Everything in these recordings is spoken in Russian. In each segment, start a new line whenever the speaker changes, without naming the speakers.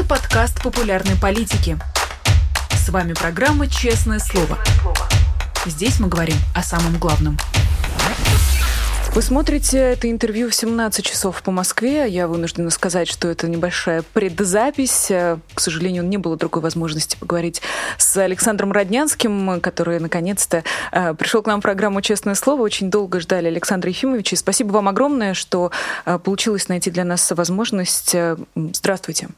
Это подкаст популярной политики. С вами программа «Честное слово». Здесь мы говорим о самом главном – вы смотрите это интервью в 17 часов по Москве. Я вынуждена сказать, что это небольшая предзапись. К сожалению, не было другой возможности поговорить с Александром Роднянским, который наконец-то э, пришел к нам в программу «Честное слово». Очень долго ждали Александра Ефимовича. Спасибо вам огромное, что э, получилось найти для нас возможность. Э, здравствуйте.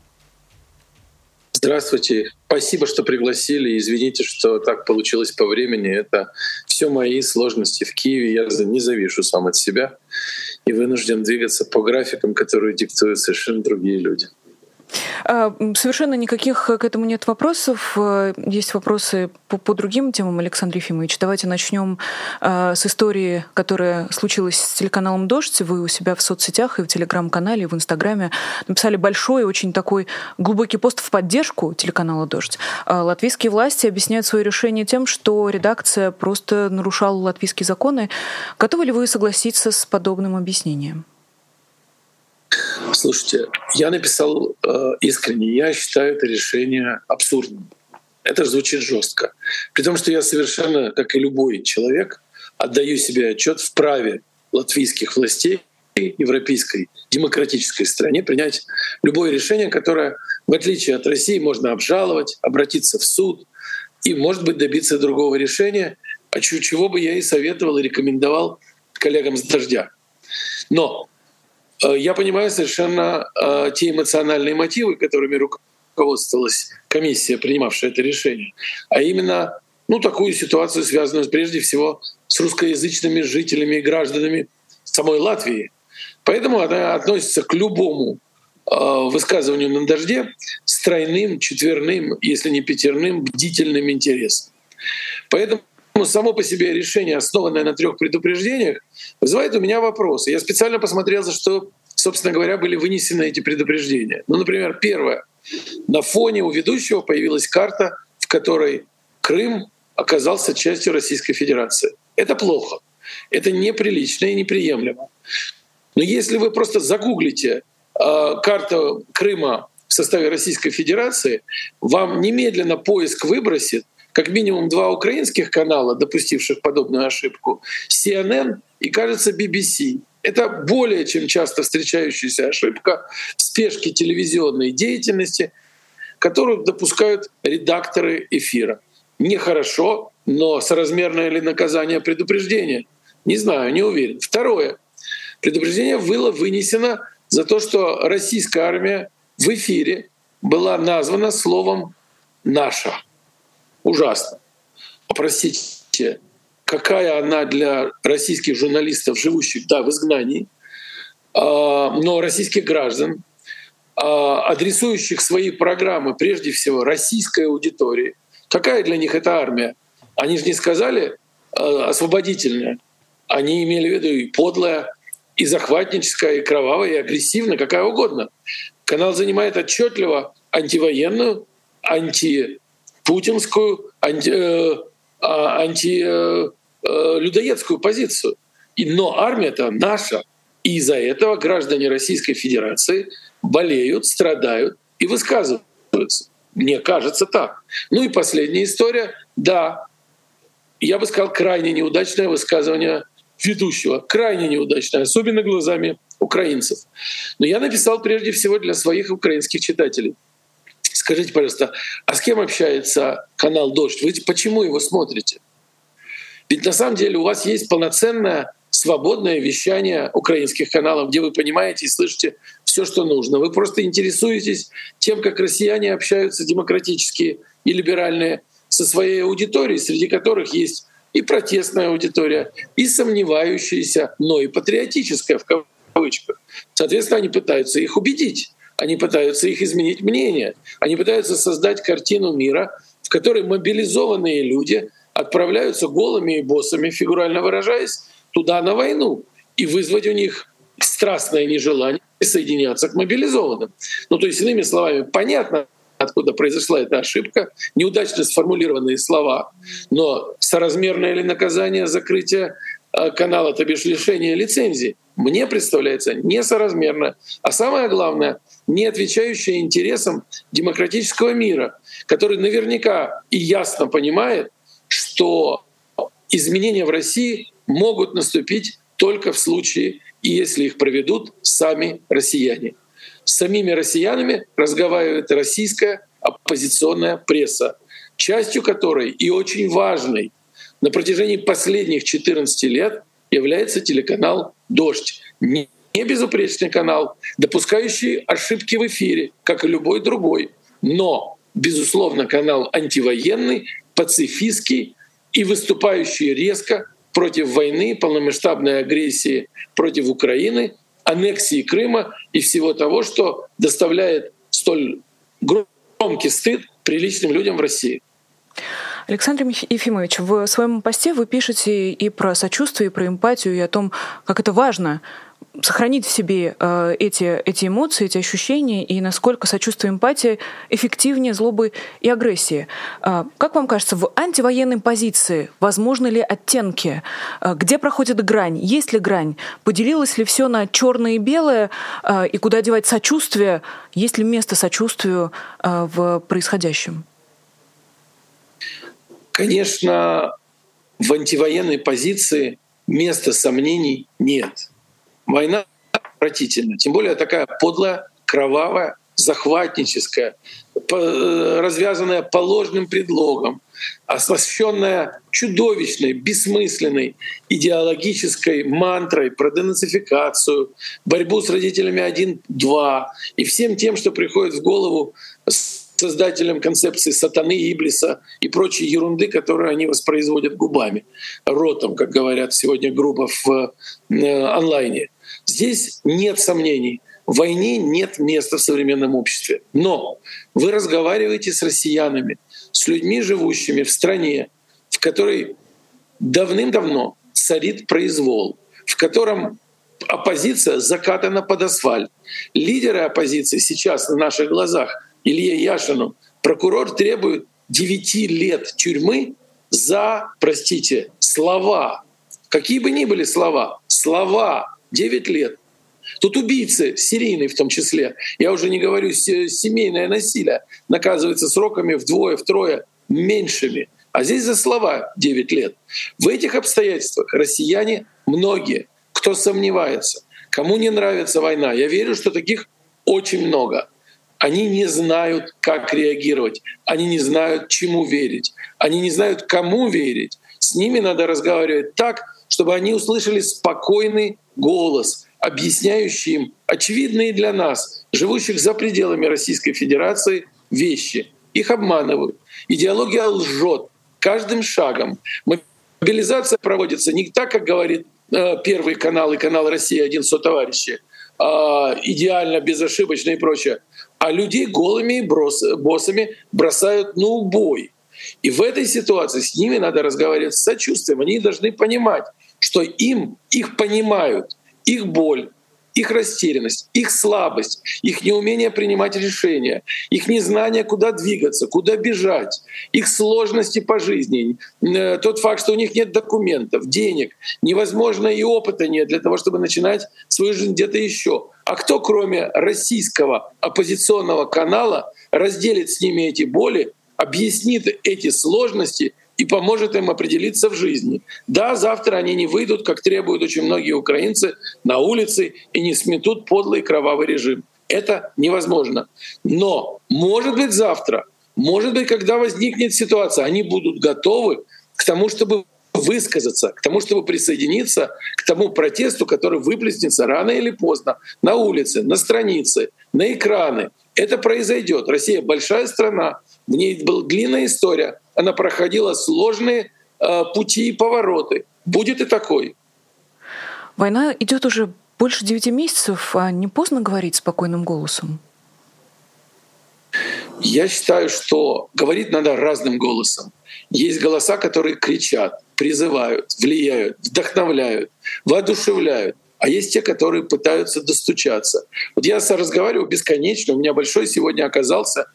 Здравствуйте. Спасибо, что пригласили. Извините, что так получилось по времени. Это все мои сложности в Киеве. Я не завишу сам от себя и вынужден двигаться по графикам, которые диктуют совершенно другие люди.
А, совершенно никаких к этому нет вопросов. Э, есть вопросы по, по другим темам, Александр Ефимович. Давайте начнем а, с истории, которая случилась с телеканалом «Дождь». Вы у себя в соцсетях и в телеграм-канале, и в Инстаграме написали большой, очень такой глубокий пост в поддержку телеканала «Дождь». А, латвийские власти объясняют свое решение тем, что редакция просто нарушала латвийские законы. Готовы ли вы согласиться с подобным объяснением?
Слушайте, я написал э, искренне, я считаю это решение абсурдным. Это звучит жестко. При том, что я совершенно, как и любой человек, отдаю себе отчет в праве латвийских властей европейской демократической стране принять любое решение, которое, в отличие от России, можно обжаловать, обратиться в суд и, может быть, добиться другого решения, а чего бы я и советовал и рекомендовал коллегам с «Дождя». Но я понимаю совершенно э, те эмоциональные мотивы, которыми руководствовалась комиссия, принимавшая это решение, а именно ну, такую ситуацию, связанную прежде всего с русскоязычными жителями и гражданами самой Латвии. Поэтому она относится к любому э, высказыванию на дожде с тройным, четверным, если не пятерным, бдительным интересом. Поэтому само по себе решение, основанное на трех предупреждениях, вызывает у меня вопросы. Я специально посмотрел, за что, собственно говоря, были вынесены эти предупреждения. Ну, например, первое. На фоне у ведущего появилась карта, в которой Крым оказался частью Российской Федерации. Это плохо. Это неприлично и неприемлемо. Но если вы просто загуглите э, карту Крыма в составе Российской Федерации, вам немедленно поиск выбросит как минимум два украинских канала, допустивших подобную ошибку, CNN и, кажется, BBC. Это более чем часто встречающаяся ошибка в спешке телевизионной деятельности, которую допускают редакторы эфира. Нехорошо, но соразмерное ли наказание предупреждения? Не знаю, не уверен. Второе. Предупреждение было вынесено за то, что российская армия в эфире была названа словом «наша» ужасно. Простите, какая она для российских журналистов, живущих да, в изгнании, а, но российских граждан, а, адресующих свои программы прежде всего российской аудитории. Какая для них эта армия? Они же не сказали а, освободительная. Они имели в виду и подлая, и захватническая, и кровавая, и агрессивная, какая угодно. Канал занимает отчетливо антивоенную, анти путинскую анти, э, а, антилюдоедскую э, э, позицию. Но армия-то наша. И из-за этого граждане Российской Федерации болеют, страдают и высказываются. Мне кажется так. Ну и последняя история. Да, я бы сказал, крайне неудачное высказывание ведущего. Крайне неудачное, особенно глазами украинцев. Но я написал прежде всего для своих украинских читателей. Скажите, пожалуйста, а с кем общается канал «Дождь»? Вы почему его смотрите? Ведь на самом деле у вас есть полноценное свободное вещание украинских каналов, где вы понимаете и слышите все, что нужно. Вы просто интересуетесь тем, как россияне общаются демократические и либеральные со своей аудиторией, среди которых есть и протестная аудитория, и сомневающаяся, но и патриотическая в кавычках. Соответственно, они пытаются их убедить. Они пытаются их изменить мнение. Они пытаются создать картину мира, в которой мобилизованные люди отправляются голыми и боссами, фигурально выражаясь, туда на войну и вызвать у них страстное нежелание соединяться к мобилизованным. Ну, то есть, иными словами, понятно, откуда произошла эта ошибка, неудачно сформулированные слова, но соразмерное ли наказание закрытия э, канала, то бишь лишение лицензии, мне представляется несоразмерно. А самое главное — не отвечающая интересам демократического мира, который наверняка и ясно понимает, что изменения в России могут наступить только в случае, если их проведут сами россияне. С самими россиянами разговаривает российская оппозиционная пресса, частью которой и очень важной на протяжении последних 14 лет является телеканал «Дождь». Не безупречный канал, допускающий ошибки в эфире, как и любой другой, но, безусловно, канал антивоенный, пацифистский и выступающий резко против войны, полномасштабной агрессии против Украины, аннексии Крыма и всего того, что доставляет столь громкий стыд приличным людям в России.
Александр Ефимович, в своем посте вы пишете и про сочувствие, и про эмпатию, и о том, как это важно сохранить в себе э, эти, эти эмоции, эти ощущения, и насколько сочувствие и эмпатия эффективнее злобы и агрессии. Э, как вам кажется, в антивоенной позиции возможны ли оттенки? Э, где проходит грань? Есть ли грань? Поделилось ли все на черное и белое? Э, и куда девать сочувствие? Есть ли место сочувствию э, в происходящем?
Конечно, в антивоенной позиции места сомнений нет. Война отвратительна, тем более такая подлая, кровавая, захватническая, развязанная по ложным предлогам, оснащенная чудовищной, бессмысленной идеологической мантрой про денацификацию, борьбу с родителями 1-2 и всем тем, что приходит в голову создателям концепции сатаны, Иблиса и прочей ерунды, которую они воспроизводят губами, ротом, как говорят сегодня грубо в э, онлайне. Здесь нет сомнений. Войне нет места в современном обществе. Но вы разговариваете с россиянами, с людьми, живущими в стране, в которой давным-давно царит произвол, в котором оппозиция закатана под асфальт. Лидеры оппозиции сейчас на наших глазах Илье Яшину, прокурор требует 9 лет тюрьмы за, простите, слова. Какие бы ни были слова, слова 9 лет. Тут убийцы, серийные в том числе, я уже не говорю семейное насилие, наказывается сроками вдвое, втрое меньшими. А здесь за слова 9 лет. В этих обстоятельствах россияне многие, кто сомневается, кому не нравится война, я верю, что таких очень много они не знают, как реагировать, они не знают, чему верить, они не знают, кому верить. С ними надо разговаривать так, чтобы они услышали спокойный голос, объясняющий им очевидные для нас, живущих за пределами Российской Федерации, вещи. Их обманывают. Идеология лжет каждым шагом. Мобилизация проводится не так, как говорит э, Первый канал и канал Россия один со товарищи, а, идеально, безошибочно и прочее а людей голыми брос, боссами бросают на убой. И в этой ситуации с ними надо разговаривать с сочувствием. Они должны понимать, что им их понимают, их боль, их растерянность, их слабость, их неумение принимать решения, их незнание, куда двигаться, куда бежать, их сложности по жизни, э, тот факт, что у них нет документов, денег, невозможно и опыта нет для того, чтобы начинать свою жизнь где-то еще. А кто, кроме российского оппозиционного канала, разделит с ними эти боли, объяснит эти сложности и поможет им определиться в жизни. Да, завтра они не выйдут, как требуют очень многие украинцы, на улицы и не сметут подлый кровавый режим. Это невозможно. Но, может быть, завтра, может быть, когда возникнет ситуация, они будут готовы к тому, чтобы высказаться, к тому, чтобы присоединиться к тому протесту, который выплеснется рано или поздно на улице, на странице, на экраны. Это произойдет. Россия большая страна, в ней была длинная история, она проходила сложные э, пути и повороты. Будет и такой.
Война идет уже больше девяти месяцев, а не поздно говорить спокойным голосом?
Я считаю, что говорить надо разным голосом. Есть голоса, которые кричат, призывают, влияют, вдохновляют, воодушевляют. А есть те, которые пытаются достучаться. Вот я разговариваю бесконечно. У меня большой сегодня оказался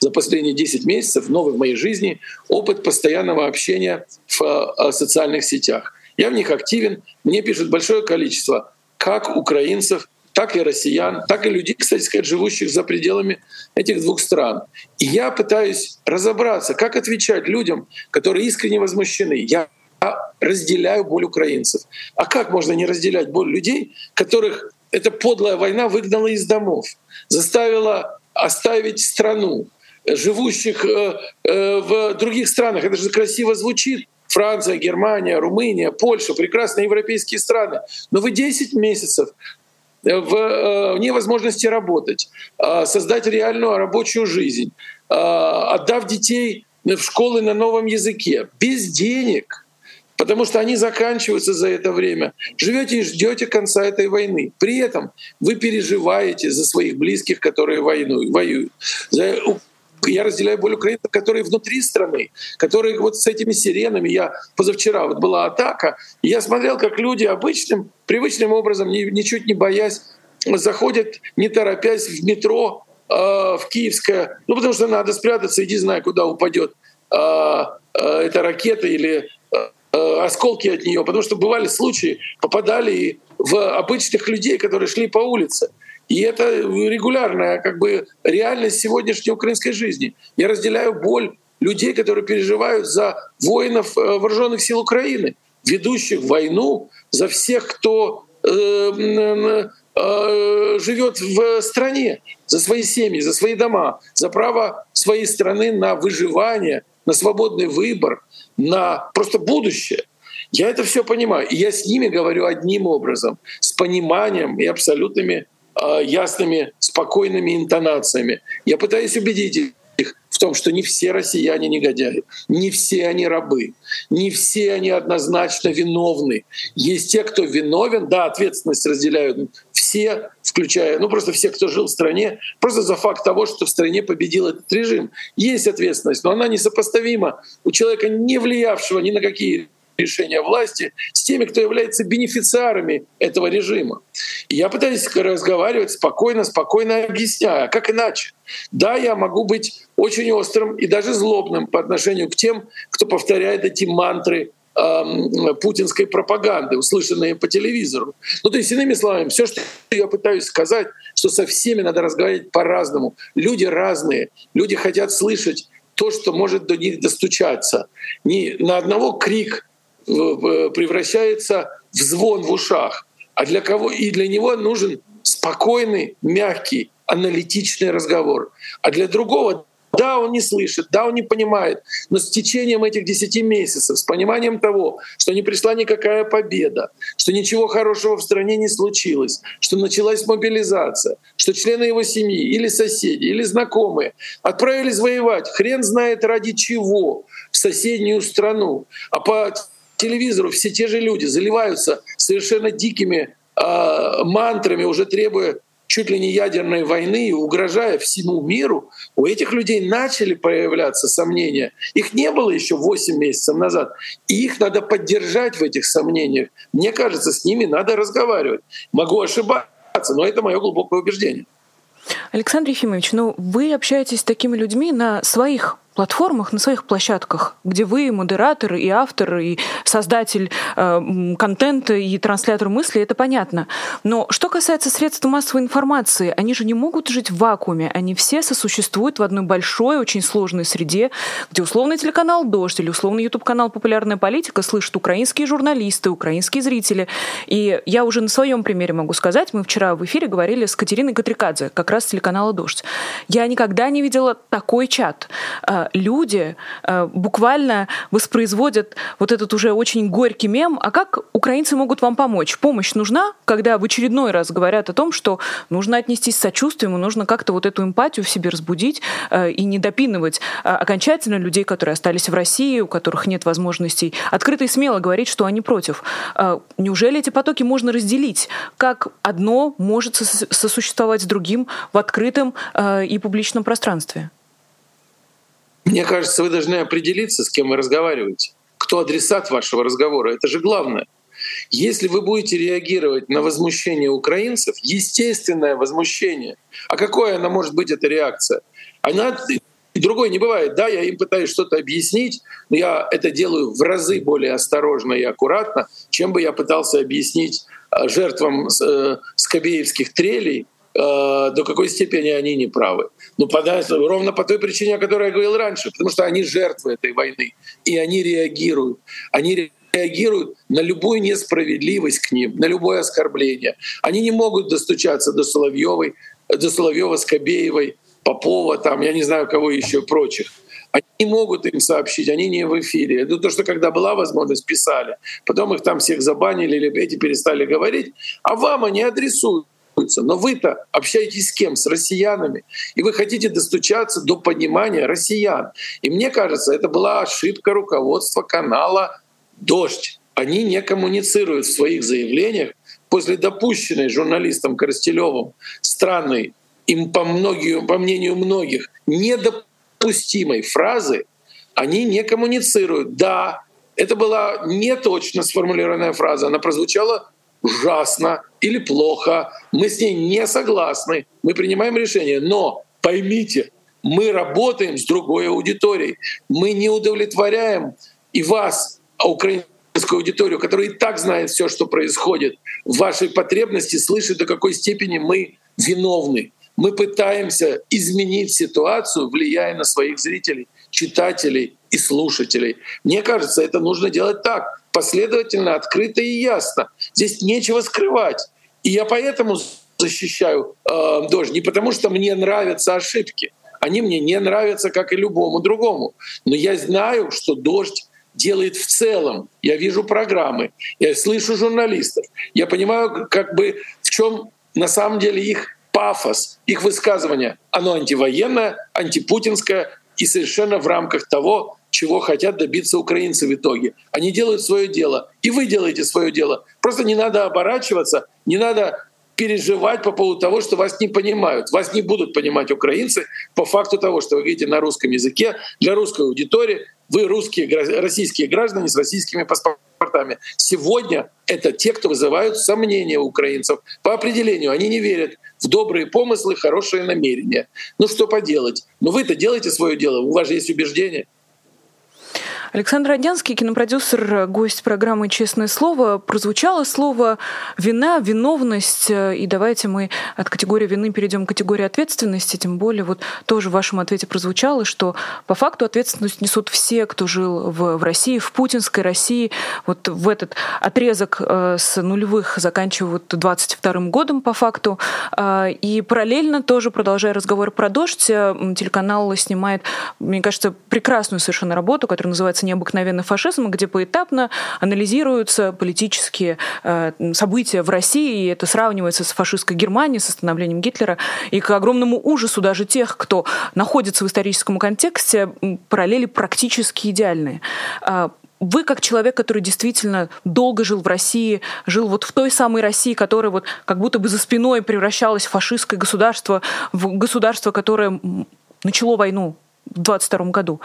за последние 10 месяцев, новый в моей жизни, опыт постоянного общения в э, социальных сетях. Я в них активен, мне пишет большое количество как украинцев, так и россиян, так и людей, кстати сказать, живущих за пределами этих двух стран. И я пытаюсь разобраться, как отвечать людям, которые искренне возмущены. Я разделяю боль украинцев. А как можно не разделять боль людей, которых эта подлая война выгнала из домов, заставила оставить страну, живущих э, э, в других странах. Это же красиво звучит. Франция, Германия, Румыния, Польша, прекрасные европейские страны. Но вы 10 месяцев в э, невозможности работать, создать реальную рабочую жизнь, отдав детей в школы на новом языке, без денег — потому что они заканчиваются за это время. Живете и ждете конца этой войны. При этом вы переживаете за своих близких, которые войну, воюют. За я разделяю боль украинцев, которые внутри страны, которые вот с этими сиренами. Я позавчера вот была атака, и я смотрел, как люди обычным, привычным образом, ничуть не боясь, заходят, не торопясь, в метро э, в Киевское, ну потому что надо спрятаться, иди знай, куда упадет э, э, эта ракета или осколки от нее, потому что бывали случаи, попадали в обычных людей, которые шли по улице. И это регулярная как бы реальность сегодняшней украинской жизни. Я разделяю боль людей, которые переживают за воинов э, вооруженных сил Украины, ведущих войну, за всех, кто э, э, живет в стране, за свои семьи, за свои дома, за право своей страны на выживание, на свободный выбор, на просто будущее. Я это все понимаю. И я с ними говорю одним образом, с пониманием и абсолютными ясными, спокойными интонациями. Я пытаюсь убедить их в том, что не все россияне негодяи, не все они рабы, не все они однозначно виновны. Есть те, кто виновен, да, ответственность разделяют все, включая, ну просто все, кто жил в стране, просто за факт того, что в стране победил этот режим. Есть ответственность, но она несопоставима у человека, не влиявшего ни на какие решения власти с теми, кто является бенефициарами этого режима. И я пытаюсь разговаривать спокойно, спокойно объясняя, как иначе. Да, я могу быть очень острым и даже злобным по отношению к тем, кто повторяет эти мантры путинской пропаганды, услышанные по телевизору. Ну, то есть, иными словами, все, что я пытаюсь сказать, что со всеми надо разговаривать по-разному. Люди разные, люди хотят слышать то, что может до них достучаться. Не на одного крик превращается в звон в ушах, а для кого и для него нужен спокойный, мягкий, аналитичный разговор. А для другого да, он не слышит, да, он не понимает, но с течением этих 10 месяцев, с пониманием того, что не пришла никакая победа, что ничего хорошего в стране не случилось, что началась мобилизация, что члены его семьи или соседи, или знакомые отправились воевать, хрен знает ради чего, в соседнюю страну. А по телевизору все те же люди заливаются совершенно дикими э, мантрами, уже требуя чуть ли не ядерной войны, угрожая всему миру, у этих людей начали появляться сомнения. Их не было еще 8 месяцев назад. И их надо поддержать в этих сомнениях. Мне кажется, с ними надо разговаривать. Могу ошибаться, но это мое глубокое убеждение.
Александр Ефимович, ну вы общаетесь с такими людьми на своих платформах, на своих площадках, где вы модератор и автор, и создатель э, контента, и транслятор мысли, это понятно. Но что касается средств массовой информации, они же не могут жить в вакууме. Они все сосуществуют в одной большой, очень сложной среде, где условный телеканал «Дождь» или условный YouTube-канал «Популярная политика» слышат украинские журналисты, украинские зрители. И я уже на своем примере могу сказать, мы вчера в эфире говорили с Катериной Катрикадзе, как раз с телеканала «Дождь». Я никогда не видела такой чат э, люди э, буквально воспроизводят вот этот уже очень горький мем. А как украинцы могут вам помочь? Помощь нужна, когда в очередной раз говорят о том, что нужно отнестись с сочувствием, нужно как-то вот эту эмпатию в себе разбудить э, и не допинывать э, окончательно людей, которые остались в России, у которых нет возможностей открыто и смело говорить, что они против. Неужели эти потоки можно разделить? Как одно может сосуществовать с другим в открытом и публичном пространстве?
Мне кажется, вы должны определиться, с кем вы разговариваете. Кто адресат вашего разговора? Это же главное. Если вы будете реагировать на возмущение украинцев, естественное возмущение, а какое она может быть, эта реакция? Она другой не бывает. Да, я им пытаюсь что-то объяснить, но я это делаю в разы более осторожно и аккуратно, чем бы я пытался объяснить жертвам э, скобеевских трелей, э, до какой степени они не правы. Ну, ровно по той причине, о которой я говорил раньше, потому что они жертвы этой войны, и они реагируют. Они реагируют на любую несправедливость к ним, на любое оскорбление. Они не могут достучаться до Соловьевой, до Соловьева, Скобеевой, Попова, там, я не знаю, кого еще прочих. Они не могут им сообщить, они не в эфире. Это то, что когда была возможность, писали. Потом их там всех забанили, или эти перестали говорить. А вам они адресуют. Но вы-то общаетесь с кем? С россиянами. И вы хотите достучаться до понимания россиян. И мне кажется, это была ошибка руководства канала «Дождь». Они не коммуницируют в своих заявлениях после допущенной журналистом Коростелевым странной, им по, многим, по мнению многих, недопустимой фразы, они не коммуницируют. Да, это была не точно сформулированная фраза, она прозвучала ужасно или плохо, мы с ней не согласны, мы принимаем решение, но поймите, мы работаем с другой аудиторией, мы не удовлетворяем и вас, а украинскую аудиторию, которая и так знает все, что происходит, в вашей потребности слышит, до какой степени мы виновны. Мы пытаемся изменить ситуацию, влияя на своих зрителей, читателей и слушателей. Мне кажется, это нужно делать так, последовательно, открыто и ясно. Здесь нечего скрывать. И я поэтому защищаю э, дождь, не потому что мне нравятся ошибки. Они мне не нравятся, как и любому другому. Но я знаю, что дождь делает в целом. Я вижу программы, я слышу журналистов, я понимаю, как бы в чем на самом деле их пафос, их высказывание. Оно антивоенное, антипутинское и совершенно в рамках того, чего хотят добиться украинцы в итоге. Они делают свое дело, и вы делаете свое дело. Просто не надо оборачиваться, не надо переживать по поводу того, что вас не понимают. Вас не будут понимать украинцы по факту того, что вы говорите на русском языке для русской аудитории. Вы русские, российские граждане с российскими паспортами. Сегодня это те, кто вызывают сомнения у украинцев. По определению они не верят в добрые помыслы, хорошие намерения. Ну что поделать? Но вы-то делаете свое дело, у вас же есть убеждения.
Александр Одянский, кинопродюсер, гость программы «Честное слово». Прозвучало слово «вина», «виновность». И давайте мы от категории вины перейдем к категории ответственности. Тем более вот тоже в вашем ответе прозвучало, что по факту ответственность несут все, кто жил в, в России, в путинской России. Вот в этот отрезок э, с нулевых заканчивают 22 годом по факту. Э, и параллельно тоже, продолжая разговор про «Дождь», э, телеканал снимает, мне кажется, прекрасную совершенно работу, которая называется необыкновенный фашизм, где поэтапно анализируются политические э, события в России, и это сравнивается с фашистской Германией, с становлением Гитлера, и к огромному ужасу даже тех, кто находится в историческом контексте, параллели практически идеальные а, вы как человек, который действительно долго жил в России, жил вот в той самой России, которая вот как будто бы за спиной превращалась в фашистское государство, в государство, которое начало войну в 22 году.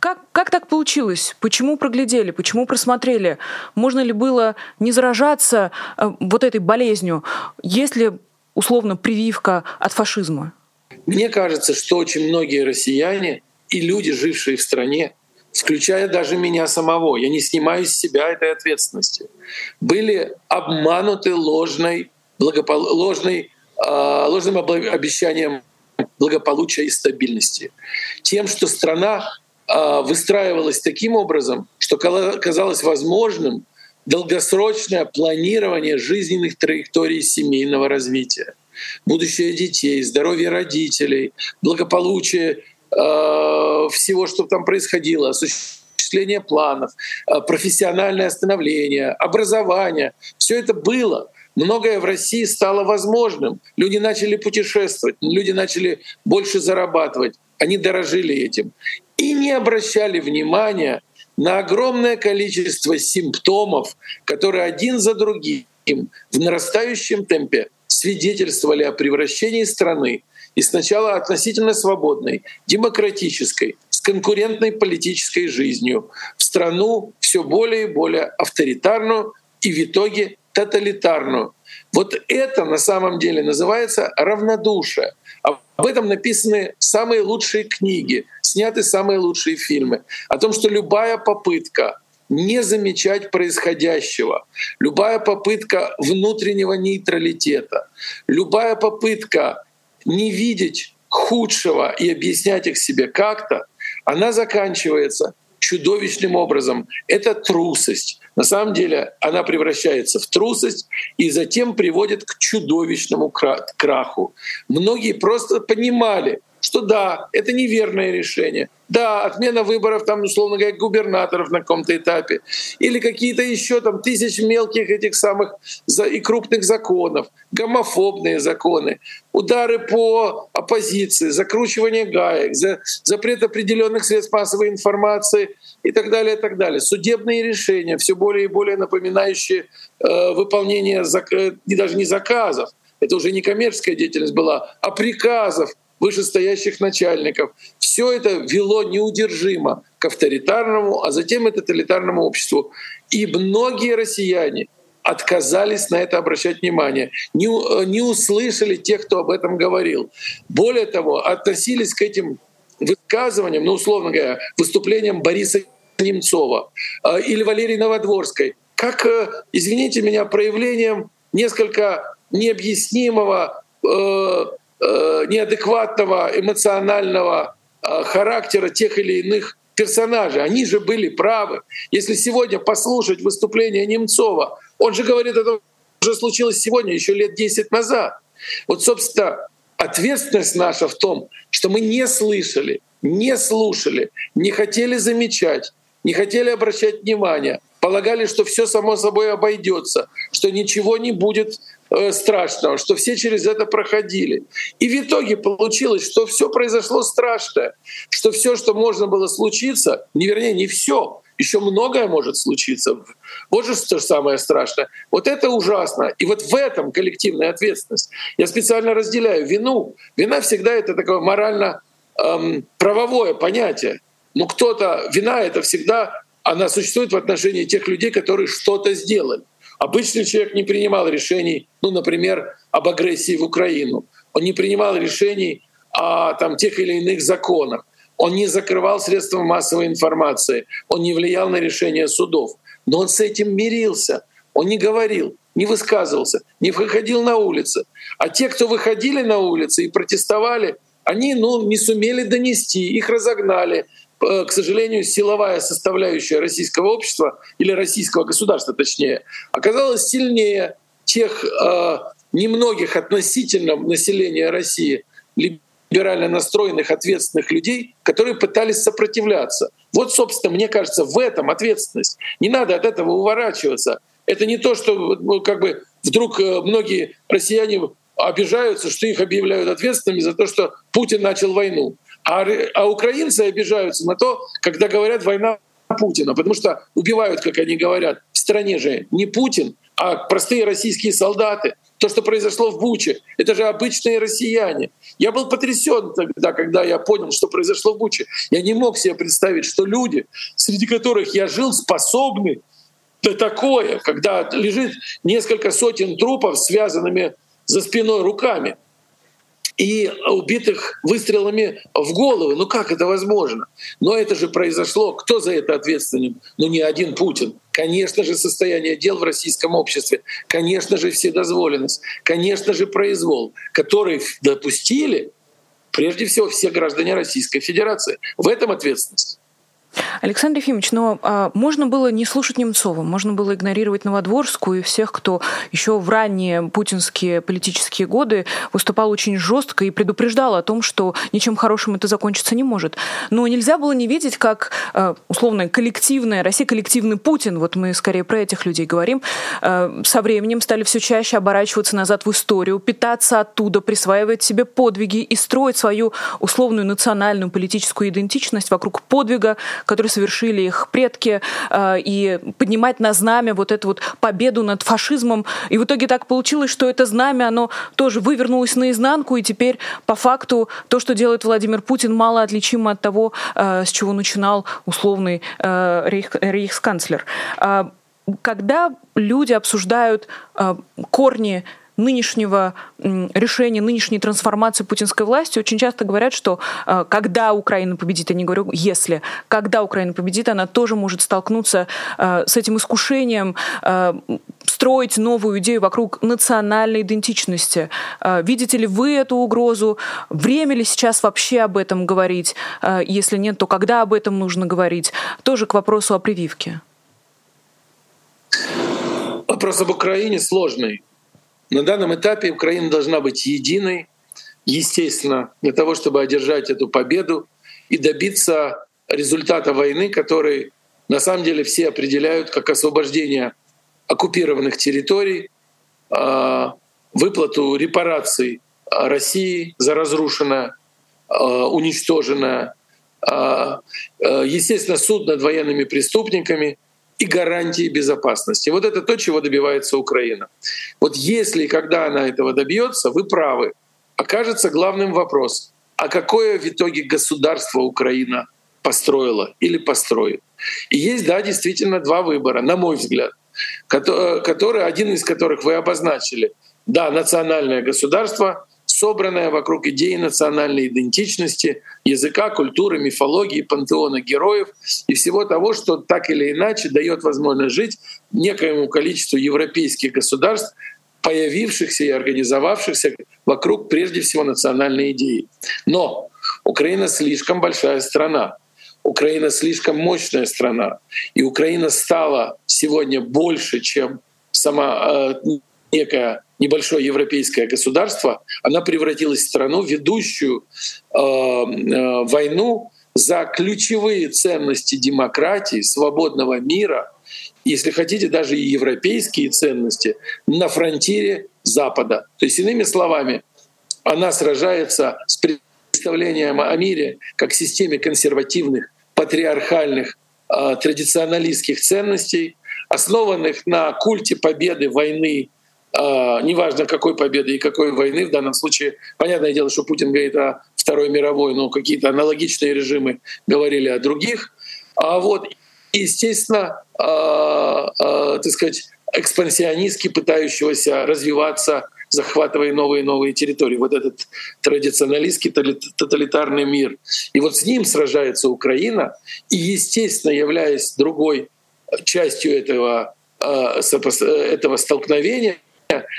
Как, как так получилось? Почему проглядели? Почему просмотрели? Можно ли было не заражаться э, вот этой болезнью, если условно прививка от фашизма?
Мне кажется, что очень многие россияне и люди, жившие в стране, включая даже меня самого, я не снимаю с себя этой ответственности, были обмануты ложной, благопол... ложной, э, ложным обещанием благополучия и стабильности. Тем, что страна выстраивалась таким образом, что казалось возможным долгосрочное планирование жизненных траекторий семейного развития. Будущее детей, здоровье родителей, благополучие э, всего, что там происходило, осуществление планов, э, профессиональное становление, образование. Все это было. Многое в России стало возможным. Люди начали путешествовать, люди начали больше зарабатывать. Они дорожили этим и не обращали внимания на огромное количество симптомов, которые один за другим в нарастающем темпе свидетельствовали о превращении страны и сначала относительно свободной, демократической, с конкурентной политической жизнью в страну все более и более авторитарную и в итоге тоталитарную. Вот это на самом деле называется равнодушие. Об этом написаны самые лучшие книги, сняты самые лучшие фильмы. О том, что любая попытка не замечать происходящего, любая попытка внутреннего нейтралитета, любая попытка не видеть худшего и объяснять их себе как-то, она заканчивается чудовищным образом. Это трусость. На самом деле она превращается в трусость и затем приводит к чудовищному краху. Многие просто понимали, что да, это неверное решение. Да, отмена выборов, там, условно говоря, губернаторов на каком-то этапе. Или какие-то еще там тысяч мелких этих самых и крупных законов, гомофобные законы, удары по оппозиции, закручивание гаек, запрет определенных средств массовой информации и так далее, и так далее. Судебные решения, все более и более напоминающие э, выполнение зак... Э, даже не заказов, это уже не коммерческая деятельность была, а приказов вышестоящих начальников. Все это вело неудержимо к авторитарному, а затем и тоталитарному обществу. И многие россияне отказались на это обращать внимание, не, не услышали тех, кто об этом говорил. Более того, относились к этим высказываниям, ну, условно говоря, выступлениям Бориса Немцова э, или Валерии Новодворской, как, э, извините меня, проявлением несколько необъяснимого э, Э, неадекватного эмоционального э, характера тех или иных персонажей. Они же были правы. Если сегодня послушать выступление Немцова, он же говорит, это уже случилось сегодня, еще лет 10 назад. Вот, собственно, ответственность наша в том, что мы не слышали, не слушали, не хотели замечать, не хотели обращать внимание, полагали, что все само собой обойдется, что ничего не будет Э, страшного, что все через это проходили. И в итоге получилось, что все произошло страшное, что все, что можно было случиться, не вернее, не все, еще многое может случиться. Вот же то же самое страшное. Вот это ужасно. И вот в этом коллективная ответственность. Я специально разделяю вину. Вина всегда это такое морально эм, правовое понятие. Но кто-то вина это всегда она существует в отношении тех людей, которые что-то сделали. Обычный человек не принимал решений, ну, например, об агрессии в Украину. Он не принимал решений о там, тех или иных законах. Он не закрывал средства массовой информации. Он не влиял на решения судов. Но он с этим мирился. Он не говорил, не высказывался, не выходил на улицы. А те, кто выходили на улицы и протестовали, они ну, не сумели донести, их разогнали, к сожалению, силовая составляющая российского общества или российского государства, точнее, оказалась сильнее тех э, немногих относительно населения России либерально настроенных, ответственных людей, которые пытались сопротивляться. Вот, собственно, мне кажется, в этом ответственность. Не надо от этого уворачиваться. Это не то, что ну, как бы вдруг э, многие россияне обижаются, что их объявляют ответственными за то, что Путин начал войну. А, а украинцы обижаются на то, когда говорят «война Путина», потому что убивают, как они говорят. В стране же не Путин, а простые российские солдаты. То, что произошло в Буче, это же обычные россияне. Я был потрясен тогда, когда я понял, что произошло в Буче. Я не мог себе представить, что люди, среди которых я жил, способны на такое, когда лежит несколько сотен трупов, связанными за спиной руками и убитых выстрелами в голову. Ну как это возможно? Но это же произошло. Кто за это ответственен? Ну не один Путин. Конечно же, состояние дел в российском обществе. Конечно же, вседозволенность. Конечно же, произвол, который допустили прежде всего все граждане Российской Федерации. В этом ответственность.
Александр Ефимович, но а, можно было не слушать Немцова, можно было игнорировать Новодворскую и всех, кто еще в ранние путинские политические годы выступал очень жестко и предупреждал о том, что ничем хорошим это закончиться не может. Но нельзя было не видеть, как а, условно коллективная Россия, коллективный Путин, вот мы скорее про этих людей говорим, а, со временем стали все чаще оборачиваться назад в историю, питаться оттуда, присваивать себе подвиги и строить свою условную национальную политическую идентичность вокруг подвига, который совершили их предки, э, и поднимать на знамя вот эту вот победу над фашизмом. И в итоге так получилось, что это знамя, оно тоже вывернулось наизнанку, и теперь по факту то, что делает Владимир Путин, мало отличимо от того, э, с чего начинал условный э, рейх, рейхсканцлер. Когда люди обсуждают корни нынешнего решения, нынешней трансформации путинской власти очень часто говорят, что э, когда Украина победит, я не говорю если, когда Украина победит, она тоже может столкнуться э, с этим искушением э, строить новую идею вокруг национальной идентичности. Видите ли вы эту угрозу? Время ли сейчас вообще об этом говорить? Если нет, то когда об этом нужно говорить? Тоже к вопросу о прививке.
Вопрос об Украине сложный. На данном этапе Украина должна быть единой, естественно, для того, чтобы одержать эту победу и добиться результата войны, который на самом деле все определяют как освобождение оккупированных территорий, а, выплату репараций России за разрушенное, а, уничтоженное, а, естественно, суд над военными преступниками — и гарантии безопасности. Вот это то, чего добивается Украина. Вот если и когда она этого добьется, вы правы, окажется главным вопрос, а какое в итоге государство Украина построила или построит. И есть, да, действительно два выбора, на мой взгляд, который, один из которых вы обозначили. Да, национальное государство, собранная вокруг идеи национальной идентичности, языка, культуры, мифологии, пантеона героев и всего того, что так или иначе дает возможность жить некоему количеству европейских государств, появившихся и организовавшихся вокруг прежде всего национальной идеи. Но Украина слишком большая страна, Украина слишком мощная страна, и Украина стала сегодня больше, чем сама э, некая небольшое европейское государство, она превратилась в страну, ведущую э, э, войну за ключевые ценности демократии, свободного мира, если хотите, даже и европейские ценности на фронтире Запада. То есть, иными словами, она сражается с представлением о мире как системе консервативных, патриархальных, э, традиционалистских ценностей, основанных на культе победы войны неважно какой победы и какой войны в данном случае. Понятное дело, что Путин говорит о Второй мировой, но какие-то аналогичные режимы говорили о других. А вот, естественно, э, э, так сказать, экспансионистски пытающегося развиваться, захватывая новые и новые территории. Вот этот традиционалистский тоталитарный мир. И вот с ним сражается Украина, и, естественно, являясь другой частью этого, этого столкновения,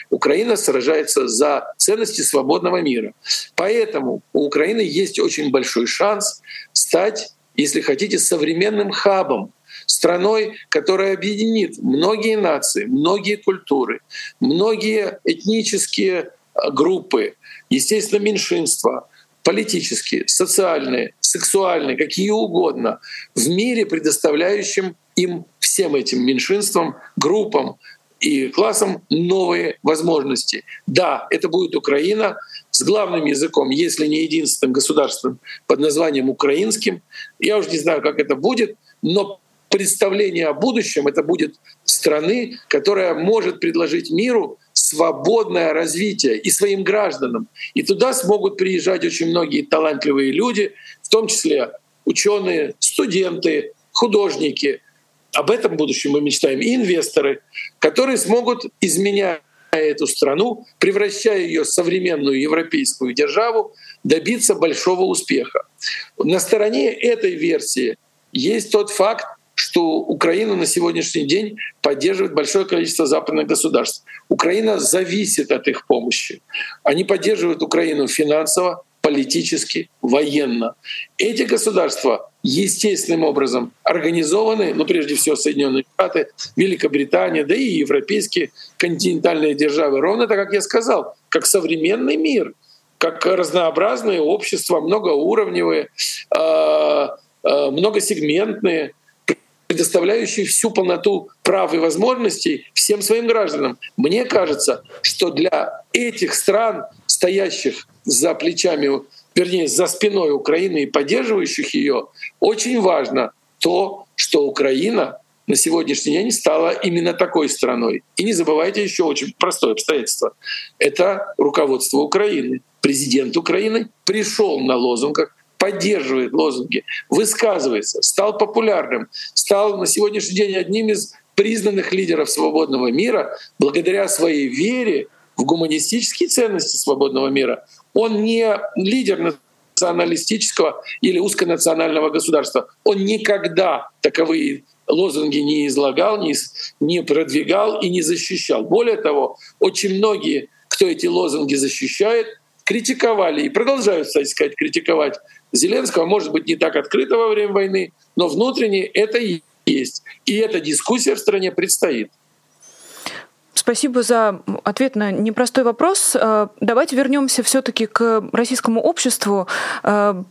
Украина сражается за ценности свободного мира. Поэтому у Украины есть очень большой шанс стать, если хотите, современным хабом, страной, которая объединит многие нации, многие культуры, многие этнические а, группы, естественно, меньшинства, политические, социальные, сексуальные, какие угодно, в мире, предоставляющем им всем этим меньшинствам, группам и классам новые возможности. Да, это будет Украина с главным языком, если не единственным государством под названием украинским. Я уже не знаю, как это будет, но представление о будущем это будет страны, которая может предложить миру свободное развитие и своим гражданам. И туда смогут приезжать очень многие талантливые люди, в том числе ученые, студенты, художники, об этом будущем мы мечтаем, и инвесторы, которые смогут, изменять эту страну, превращая ее в современную европейскую державу, добиться большого успеха. На стороне этой версии есть тот факт, что Украина на сегодняшний день поддерживает большое количество западных государств. Украина зависит от их помощи. Они поддерживают Украину финансово, политически, военно. Эти государства естественным образом организованы, ну прежде всего Соединенные Штаты, Великобритания, да и европейские континентальные державы. Ровно так, как я сказал, как современный мир, как разнообразные общества, многоуровневые, а, а, многосегментные, предоставляющие всю полноту прав и возможностей всем своим гражданам. Мне кажется, что для этих стран, стоящих за плечами вернее, за спиной Украины и поддерживающих ее, очень важно то, что Украина на сегодняшний день стала именно такой страной. И не забывайте еще очень простое обстоятельство. Это руководство Украины. Президент Украины пришел на лозунгах, поддерживает лозунги, высказывается, стал популярным, стал на сегодняшний день одним из признанных лидеров свободного мира благодаря своей вере в гуманистические ценности свободного мира, он не лидер националистического или узконационального государства. Он никогда таковые лозунги не излагал, не, не продвигал и не защищал. Более того, очень многие, кто эти лозунги защищает, критиковали и продолжают, кстати сказать, критиковать Зеленского, может быть, не так открыто во время войны, но внутренне это и есть. И эта дискуссия в стране предстоит.
Спасибо за ответ на непростой вопрос. Э, давайте вернемся все-таки к российскому обществу. Э,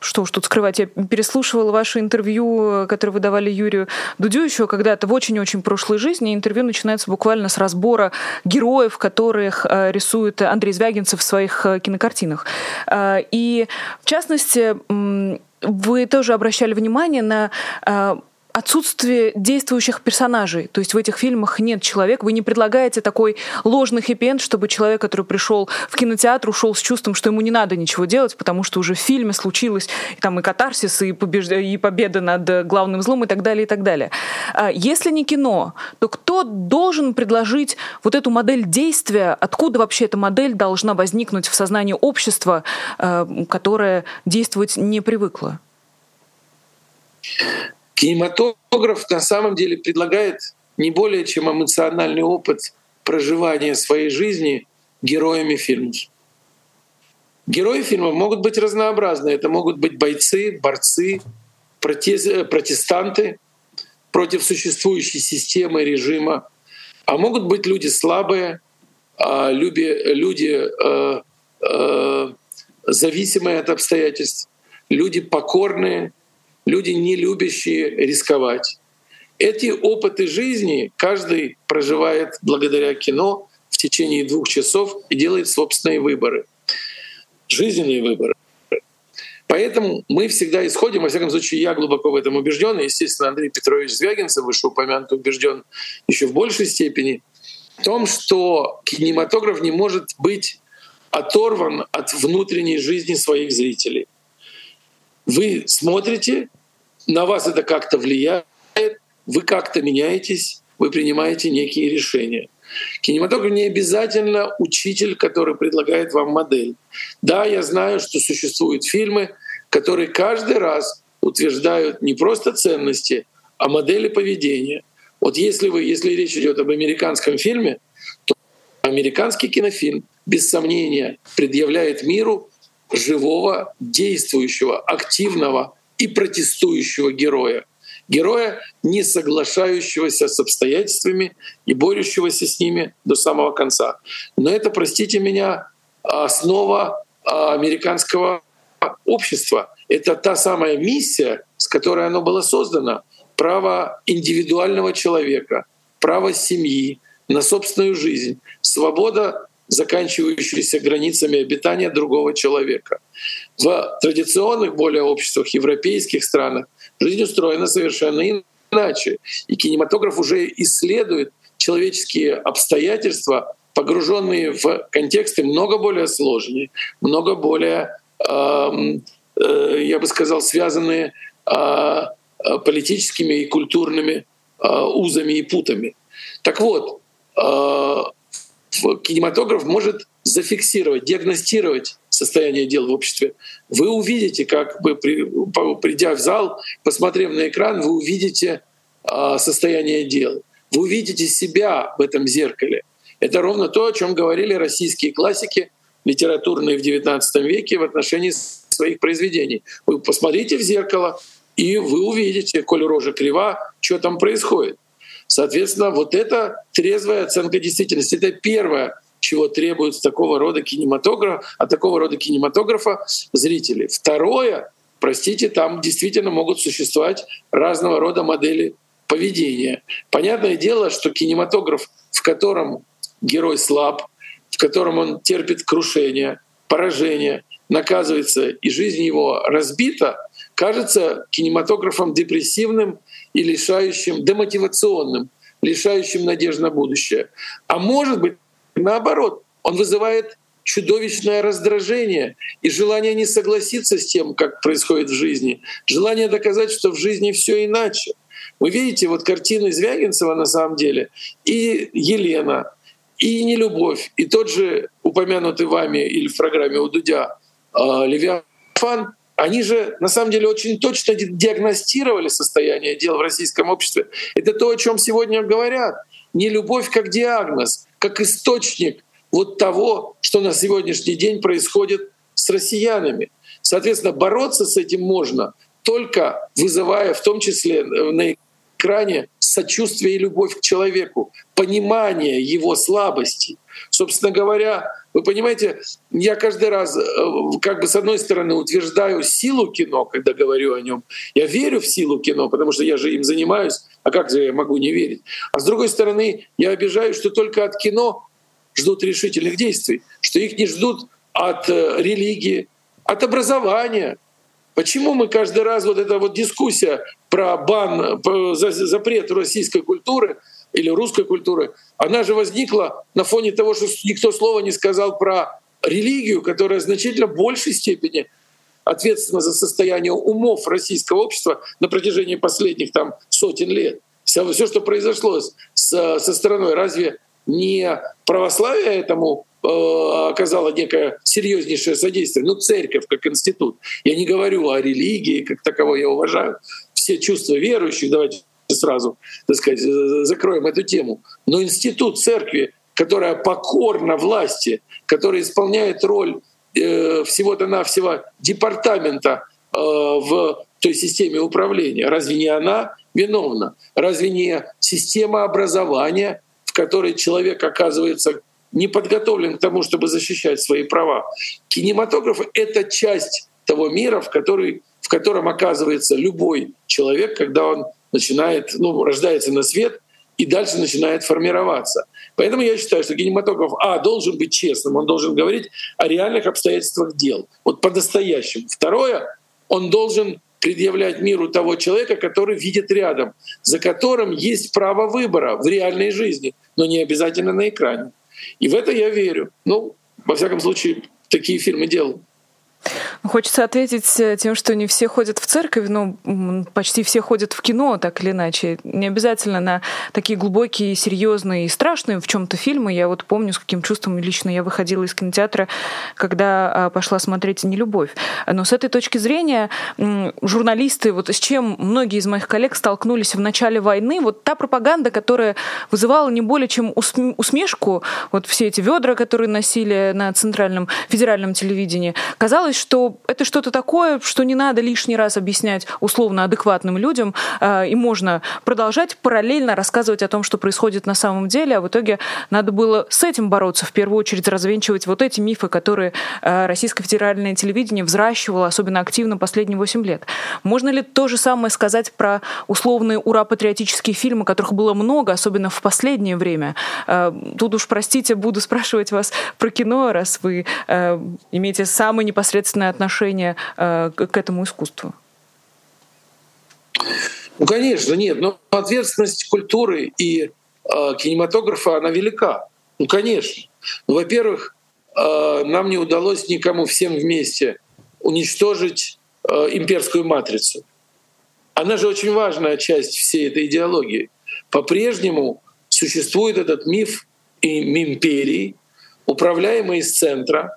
что уж тут скрывать, я переслушивала ваше интервью, которое вы давали Юрию Дудю еще когда-то в очень-очень прошлой жизни. Интервью начинается буквально с разбора героев, которых э, рисует Андрей Звягинцев в своих кинокартинах. И, в частности, вы тоже обращали внимание на отсутствие действующих персонажей. То есть в этих фильмах нет человека. Вы не предлагаете такой ложный хэппи чтобы человек, который пришел в кинотеатр, ушел с чувством, что ему не надо ничего делать, потому что уже в фильме случилось и, там, и катарсис, и, побежда, и победа над главным злом, и так далее, и так далее. А если не кино, то кто должен предложить вот эту модель действия? Откуда вообще эта модель должна возникнуть в сознании общества, э, которое действовать не привыкло?
Кинематограф на самом деле предлагает не более чем эмоциональный опыт проживания своей жизни героями фильмов. Герои фильмов могут быть разнообразны. Это могут быть бойцы, борцы, протестанты против существующей системы режима, а могут быть люди слабые, а, люди э, э, зависимые от обстоятельств, люди покорные — люди, не любящие рисковать. Эти опыты жизни каждый проживает благодаря кино в течение двух часов и делает собственные выборы, жизненные выборы. Поэтому мы всегда исходим, во всяком случае, я глубоко в этом убежден, и, естественно, Андрей Петрович Звягинцев, вышеупомянут, убежден еще в большей степени, в том, что кинематограф не может быть оторван от внутренней жизни своих зрителей. Вы смотрите, на вас это как-то влияет, вы как-то меняетесь, вы принимаете некие решения. Кинематограф не обязательно учитель, который предлагает вам модель. Да, я знаю, что существуют фильмы, которые каждый раз утверждают не просто ценности, а модели поведения. Вот если вы, если речь идет об американском фильме, то американский кинофильм без сомнения предъявляет миру живого, действующего, активного, и протестующего героя. Героя, не соглашающегося с обстоятельствами и борющегося с ними до самого конца. Но это, простите меня, основа а, американского общества. Это та самая миссия, с которой оно было создано. Право индивидуального человека, право семьи на собственную жизнь, свобода заканчивающиеся границами обитания другого человека. В традиционных более обществах, европейских странах жизнь устроена совершенно иначе. И кинематограф уже исследует человеческие обстоятельства, погруженные в контексты много более сложные, много более, э, э, я бы сказал, связанные э, политическими и культурными э, узами и путами. Так вот, кинематограф может зафиксировать, диагностировать состояние дел в обществе. Вы увидите, как бы придя в зал, посмотрев на экран, вы увидите а, состояние дел. Вы увидите себя в этом зеркале. Это ровно то, о чем говорили российские классики литературные в XIX веке в отношении своих произведений. Вы посмотрите в зеркало, и вы увидите, коль рожа крива, что там происходит. Соответственно, вот это трезвая оценка действительности. Это первое, чего требуют такого рода кинематографа, от такого рода кинематографа зрители. Второе, простите, там действительно могут существовать разного рода модели поведения. Понятное дело, что кинематограф, в котором герой слаб, в котором он терпит крушение, поражение, наказывается, и жизнь его разбита, кажется кинематографом депрессивным и лишающим, демотивационным, лишающим надежд на будущее. А может быть, наоборот, он вызывает чудовищное раздражение и желание не согласиться с тем, как происходит в жизни, желание доказать, что в жизни все иначе. Вы видите, вот картины Звягинцева на самом деле, и Елена, и нелюбовь, и тот же упомянутый вами или в программе у Дудя э, Левиафан, они же на самом деле очень точно диагностировали состояние дел в российском обществе. Это то, о чем сегодня говорят. Не любовь как диагноз, как источник вот того, что на сегодняшний день происходит с россиянами. Соответственно, бороться с этим можно только вызывая в том числе на экране сочувствие и любовь к человеку, понимание его слабостей. Собственно говоря, вы понимаете, я каждый раз, э, как бы с одной стороны, утверждаю силу кино, когда говорю о нем. Я верю в силу кино, потому что я же им занимаюсь, а как же я могу не верить? А с другой стороны, я обижаюсь, что только от кино ждут решительных действий, что их не ждут от э, религии, от образования, Почему мы каждый раз вот эта вот дискуссия про бан, про запрет российской культуры или русской культуры, она же возникла на фоне того, что никто слова не сказал про религию, которая значительно большей степени ответственна за состояние умов российского общества на протяжении последних там сотен лет. Все, все что произошло с, со стороной, разве не православие этому Э, оказала некое серьезнейшее содействие. Ну, церковь как институт. Я не говорю о религии, как таковой я уважаю все чувства верующих, давайте сразу, так сказать, закроем эту тему. Но институт церкви, которая покорна власти, которая исполняет роль э, всего-то навсего департамента э, в той системе управления, разве не она виновна? Разве не система образования, в которой человек оказывается не подготовлен к тому, чтобы защищать свои права. Кинематограф — это часть того мира, в, который, в котором оказывается любой человек, когда он начинает, ну, рождается на свет и дальше начинает формироваться. Поэтому я считаю, что кинематограф, а, должен быть честным, он должен говорить о реальных обстоятельствах дел, вот по-настоящему. Второе, он должен предъявлять миру того человека, который видит рядом, за которым есть право выбора в реальной жизни, но не обязательно на экране. И в это я верю. Ну, во всяком случае, такие фильмы делаю.
Хочется ответить э, тем, что не все ходят в церковь, но почти все ходят в кино, так или иначе. Не обязательно на такие глубокие, серьезные и страшные в чем-то фильмы. Я вот помню, с каким чувством лично я выходила из кинотеатра, когда а, пошла смотреть «Нелюбовь». Но с этой точки зрения журналисты, вот с чем многие из моих коллег столкнулись в начале войны, вот та пропаганда, которая вызывала не более чем усмешку, вот все эти ведра, которые носили на центральном федеральном телевидении, казалось, казалось, это что-то такое, что не надо лишний раз объяснять условно адекватным людям, э, и можно продолжать параллельно рассказывать о том, что происходит на самом деле, а в итоге надо было с этим бороться, в первую очередь развенчивать вот эти мифы, которые э, российское федеральное телевидение взращивало особенно активно последние 8 лет. Можно ли то же самое сказать про условные ура-патриотические фильмы, которых было много, особенно в последнее время? Э, тут уж, простите, буду спрашивать вас про кино, раз вы имеете самый непосредственный ответственное отношение э, к этому искусству?
Ну, конечно, нет. Но ответственность культуры и э, кинематографа, она велика. Ну, конечно. Ну, во-первых, э, нам не удалось никому всем вместе уничтожить э, имперскую матрицу. Она же очень важная часть всей этой идеологии. По-прежнему существует этот миф империи, управляемый из центра,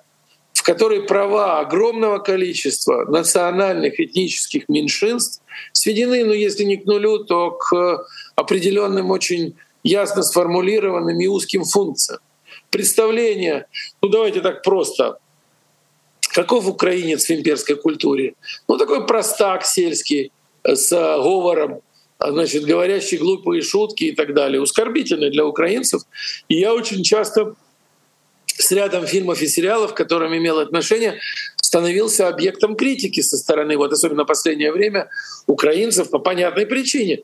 которой права огромного количества национальных этнических меньшинств сведены, ну если не к нулю, то к определенным очень ясно сформулированным и узким функциям. Представление, ну давайте так просто, каков украинец в имперской культуре? Ну такой простак сельский с говором, значит, говорящий глупые шутки и так далее, оскорбительный для украинцев. И я очень часто с рядом фильмов и сериалов, к которым имел отношение, становился объектом критики со стороны, вот особенно в последнее время, украинцев по понятной причине.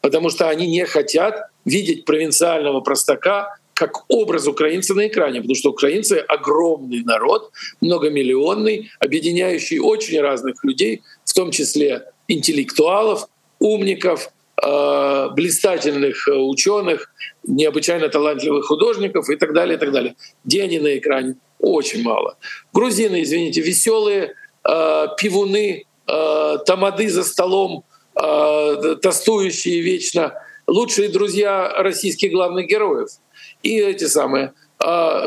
Потому что они не хотят видеть провинциального простака как образ украинца на экране, потому что украинцы — огромный народ, многомиллионный, объединяющий очень разных людей, в том числе интеллектуалов, умников, э, блистательных э, ученых, необычайно талантливых художников и так далее, и так далее. Где они на экране? Очень мало. Грузины, извините, веселые э, пивуны, э, тамады за столом, э, тостующие вечно, лучшие друзья российских главных героев. и эти самые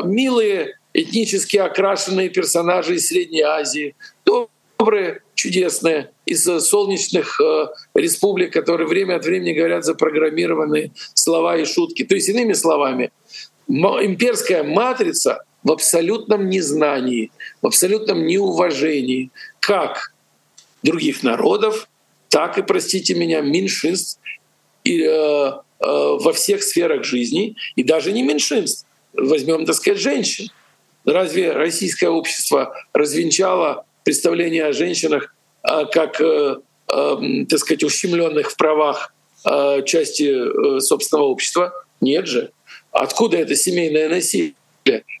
милые этнически окрашенные персонажи из Средней Азии, добрые, чудесные, из солнечных э, республик, которые время от времени говорят запрограммированные слова и шутки. То есть, иными словами, имперская матрица в абсолютном незнании, в абсолютном неуважении как других народов, так и, простите меня, меньшинств и, э, э, во всех сферах жизни, и даже не меньшинств. Возьмем, так сказать, женщин. Разве российское общество развенчало представление о женщинах э, как, э, э, так сказать, ущемленных в правах э, части э, собственного общества? Нет же. Откуда это семейное насилие?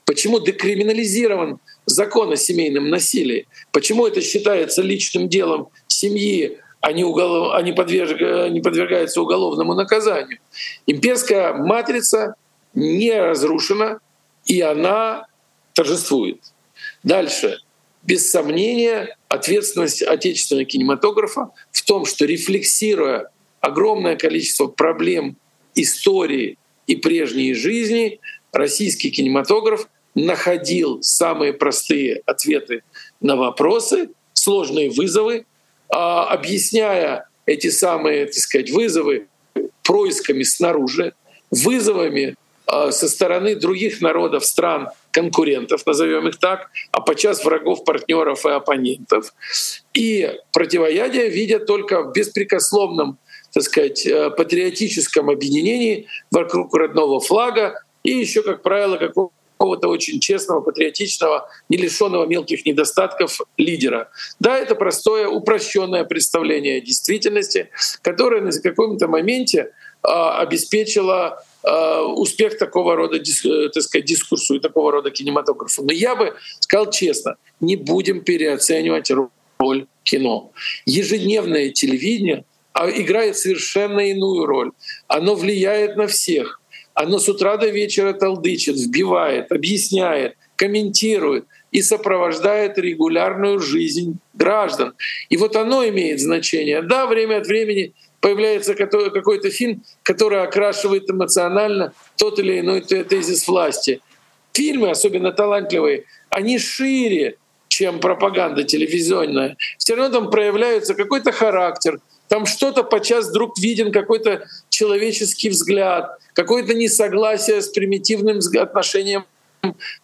Почему декриминализирован закон о семейном насилии? Почему это считается личным делом семьи, а не, уголов... а не, подверг... не подвергается уголовному наказанию? Имперская матрица не разрушена, и она торжествует. Дальше. Без сомнения, ответственность отечественного кинематографа в том, что рефлексируя огромное количество проблем истории и прежней жизни, российский кинематограф находил самые простые ответы на вопросы, сложные вызовы, а, объясняя эти самые, так сказать, вызовы происками снаружи, вызовами а, со стороны других народов, стран, конкурентов, назовем их так, а подчас врагов, партнеров и оппонентов. И противоядие видят только в беспрекословном так сказать, э, патриотическом объединении вокруг родного флага и еще, как правило, какого-то очень честного, патриотичного, не лишенного мелких недостатков лидера. Да, это простое, упрощенное представление действительности, которое на каком-то моменте а, обеспечило успех такого рода э, так сказать, дискурсу и такого рода кинематографа. Но я бы сказал честно, не будем переоценивать роль кино. Ежедневное телевидение а играет совершенно иную роль. Оно влияет на всех. Оно с утра до вечера толдычит, вбивает, объясняет, комментирует и сопровождает регулярную жизнь граждан. И вот оно имеет значение. Да, время от времени появляется какой-то фильм, который окрашивает эмоционально тот или иной тезис власти. Фильмы, особенно талантливые, они шире, чем пропаганда телевизионная. Все равно там проявляется какой-то характер, там что-то подчас вдруг виден, какой-то человеческий взгляд, какое-то несогласие с примитивным отношением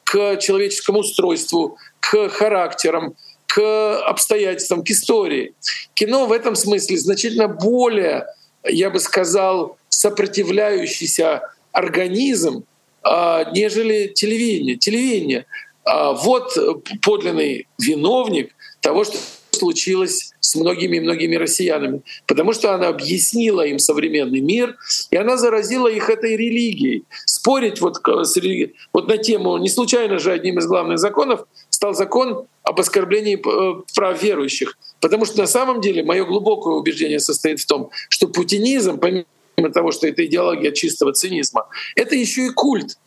к человеческому устройству, к характерам, к обстоятельствам, к истории. Кино в этом смысле значительно более, я бы сказал, сопротивляющийся организм, а, нежели телевидение. Телевидение. А, вот подлинный виновник того, что случилось с многими-многими россиянами, потому что она объяснила им современный мир, и она заразила их этой религией. Спорить вот, религией, вот на тему, не случайно же одним из главных законов стал закон об оскорблении э, прав верующих. Потому что на самом деле мое глубокое убеждение состоит в том, что путинизм, помимо того, что это идеология чистого цинизма, это еще и культ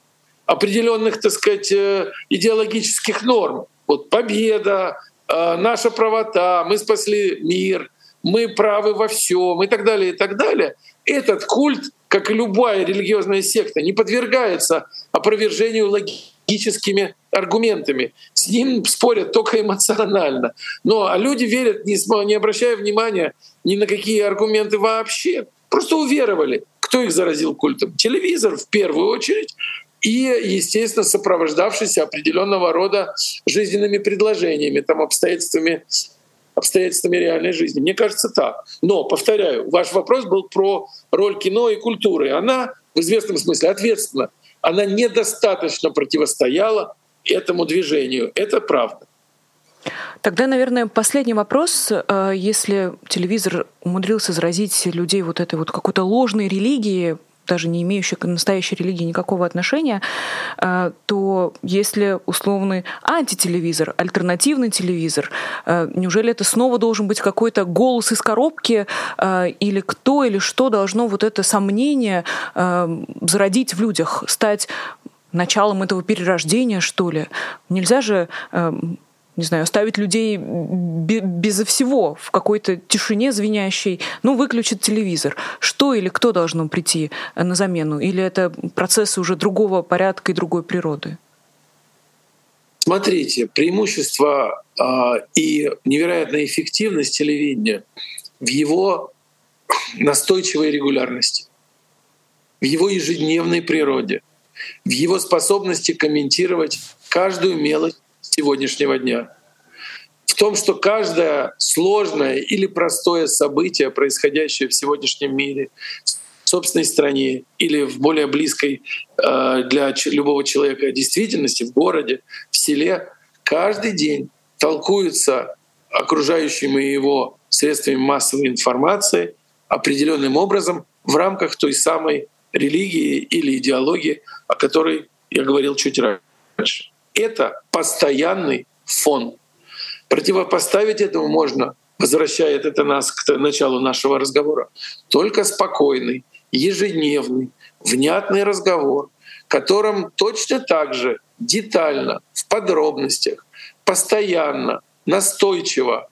определенных, так сказать, э, идеологических норм. Вот победа, Э, наша правота, мы спасли мир, мы правы во всем и так далее, и так далее. Этот культ, как и любая религиозная секта, не подвергается опровержению логическими аргументами. С ним спорят только эмоционально. Но а люди верят, не, не обращая внимания ни на какие аргументы вообще. Просто уверовали. Кто их заразил культом? Телевизор в первую очередь, и, естественно, сопровождавшийся определенного рода жизненными предложениями, там, обстоятельствами, обстоятельствами реальной жизни. Мне кажется так. Но, повторяю, ваш вопрос был про роль кино и культуры. Она в известном смысле ответственна. Она недостаточно противостояла этому движению. Это правда.
Тогда, наверное, последний вопрос. Э, если телевизор умудрился заразить людей вот этой вот какой-то ложной религией, даже не имеющие к настоящей религии никакого отношения, э, то если условный антителевизор, альтернативный телевизор, э, неужели это снова должен быть какой-то голос из коробки, э, или кто или что должно вот это сомнение зародить в людях, стать началом этого перерождения, что ли? Нельзя же не знаю, оставить людей безо всего в какой-то тишине звенящей, ну, выключить телевизор. Что или кто должно прийти на замену? Или это процессы уже другого порядка и другой природы?
Смотрите, преимущество э, и невероятная эффективность телевидения в его настойчивой регулярности, в его ежедневной природе, в его способности комментировать каждую мелочь сегодняшнего дня. В том, что каждое сложное или простое событие, происходящее в сегодняшнем мире, в собственной стране или в более близкой э, для любого человека действительности, в городе, в селе, каждый день толкуются окружающими его средствами массовой информации определенным образом в рамках той самой религии или идеологии, о которой я говорил чуть раньше. Это постоянный фон. Противопоставить этому можно, возвращает это нас к началу нашего разговора, только спокойный, ежедневный, внятный разговор, в котором точно так же детально, в подробностях, постоянно, настойчиво,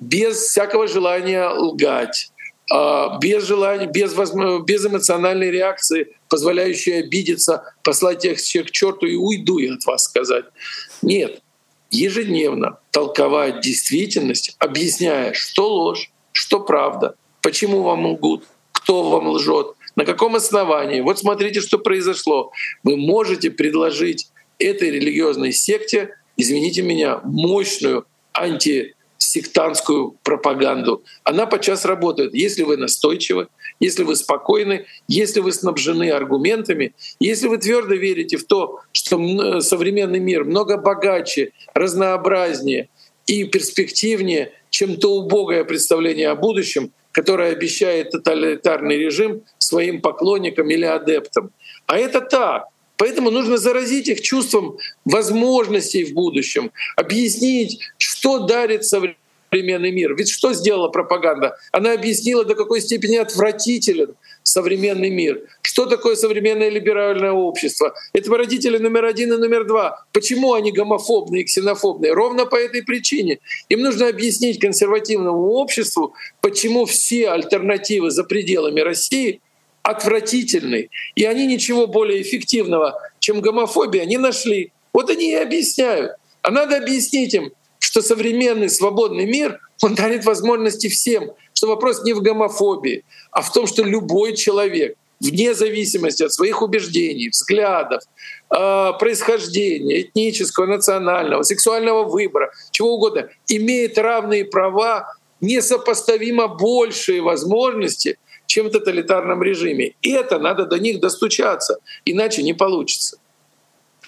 без всякого желания лгать, без желания, без, без эмоциональной реакции, позволяющей обидеться, послать их всех к черту и уйду я от вас сказать. Нет, ежедневно толковать действительность, объясняя, что ложь, что правда, почему вам лгут, кто вам лжет, на каком основании. Вот смотрите, что произошло. Вы можете предложить этой религиозной секте, извините меня, мощную анти сектантскую пропаганду. Она подчас работает, если вы настойчивы, если вы спокойны, если вы снабжены аргументами, если вы твердо верите в то, что современный мир много богаче, разнообразнее и перспективнее, чем то убогое представление о будущем, которое обещает тоталитарный режим своим поклонникам или адептам. А это так. Поэтому нужно заразить их чувством возможностей в будущем, объяснить, что дарит современный мир. Ведь что сделала пропаганда? Она объяснила, до какой степени отвратителен современный мир. Что такое современное либеральное общество? Это родители номер один и номер два. Почему они гомофобные и ксенофобные? Ровно по этой причине. Им нужно объяснить консервативному обществу, почему все альтернативы за пределами России — отвратительный, и они ничего более эффективного, чем гомофобия, не нашли. Вот они и объясняют. А надо объяснить им, что современный свободный мир, он дарит возможности всем, что вопрос не в гомофобии, а в том, что любой человек, вне зависимости от своих убеждений, взглядов, э, происхождения, этнического, национального, сексуального выбора, чего угодно, имеет равные права, несопоставимо большие возможности — чем в тоталитарном режиме. И это надо до них достучаться, иначе не получится.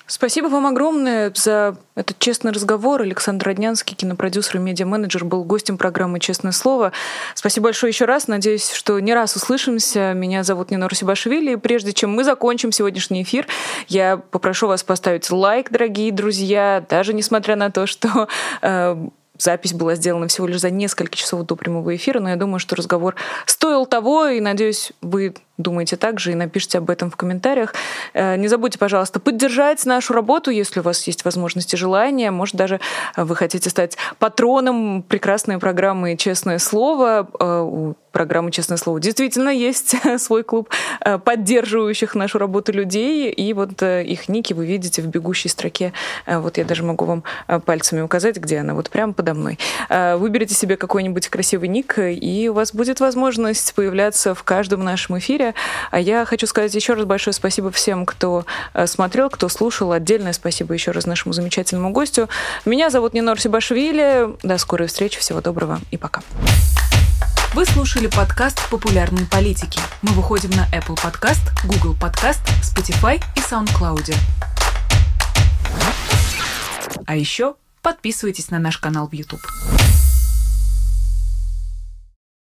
Спасибо вам огромное за этот честный разговор. Александр Роднянский, кинопродюсер и медиа-менеджер, был гостем программы «Честное слово». Спасибо большое еще раз. Надеюсь, что не раз услышимся. Меня зовут Нина Русибашвили. И прежде чем мы закончим сегодняшний эфир, я попрошу вас поставить лайк, дорогие друзья, даже несмотря на то, что э, Запись была сделана всего лишь за несколько часов до прямого эфира, но я думаю, что разговор стоил того, и надеюсь, вы думаете так же и напишите об этом в комментариях. Э, не забудьте, пожалуйста, поддержать нашу работу, если у вас есть возможность и желание. Может, даже вы хотите стать патроном прекрасной программы «Честное слово». Э, у программы «Честное слово» действительно есть свой клуб э, поддерживающих нашу работу людей, и вот их ники вы видите в бегущей строке. Вот я даже могу вам пальцами указать, где она, вот прямо подо мной. Выберите себе какой-нибудь красивый ник, и у вас будет возможность появляться в каждом нашем эфире, а я хочу сказать еще раз большое спасибо всем, кто э, смотрел, кто слушал. Отдельное спасибо еще раз нашему замечательному гостю. Меня зовут Нинор Сибашвили. До скорой встречи. Всего доброго и пока.
Вы слушали подкаст «Популярные политики». Мы выходим на Apple Podcast, Google Podcast, Spotify и SoundCloud. А еще подписывайтесь на наш канал в YouTube.